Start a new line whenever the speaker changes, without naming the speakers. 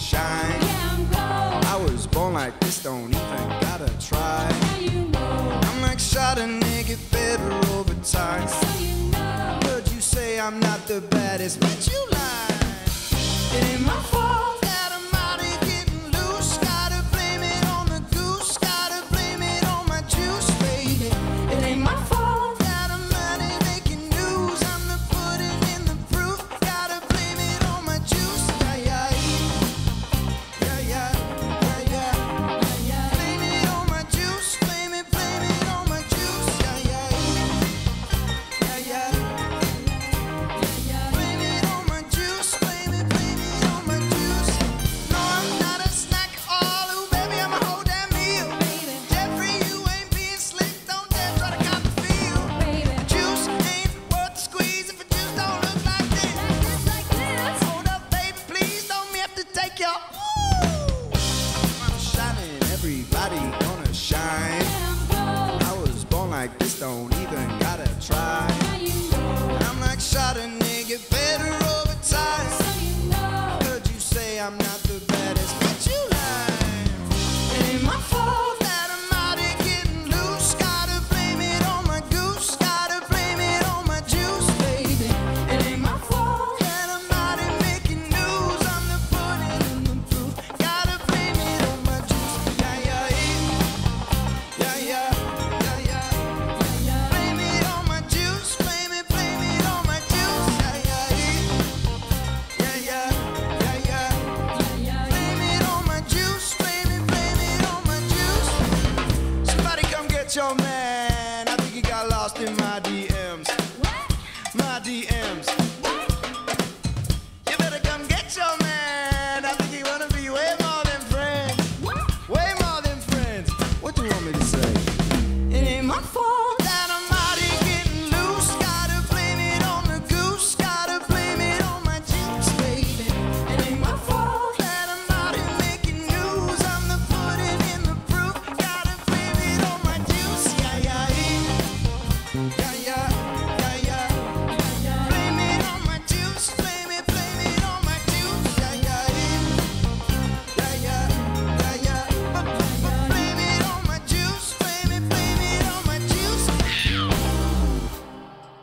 shine. I was born like this, don't even gotta try. I'm like shot a nigga better over time. Heard you say I'm not the baddest, but you lie. It ain't my fault. Even gotta try. I'm like Chardonnay your man.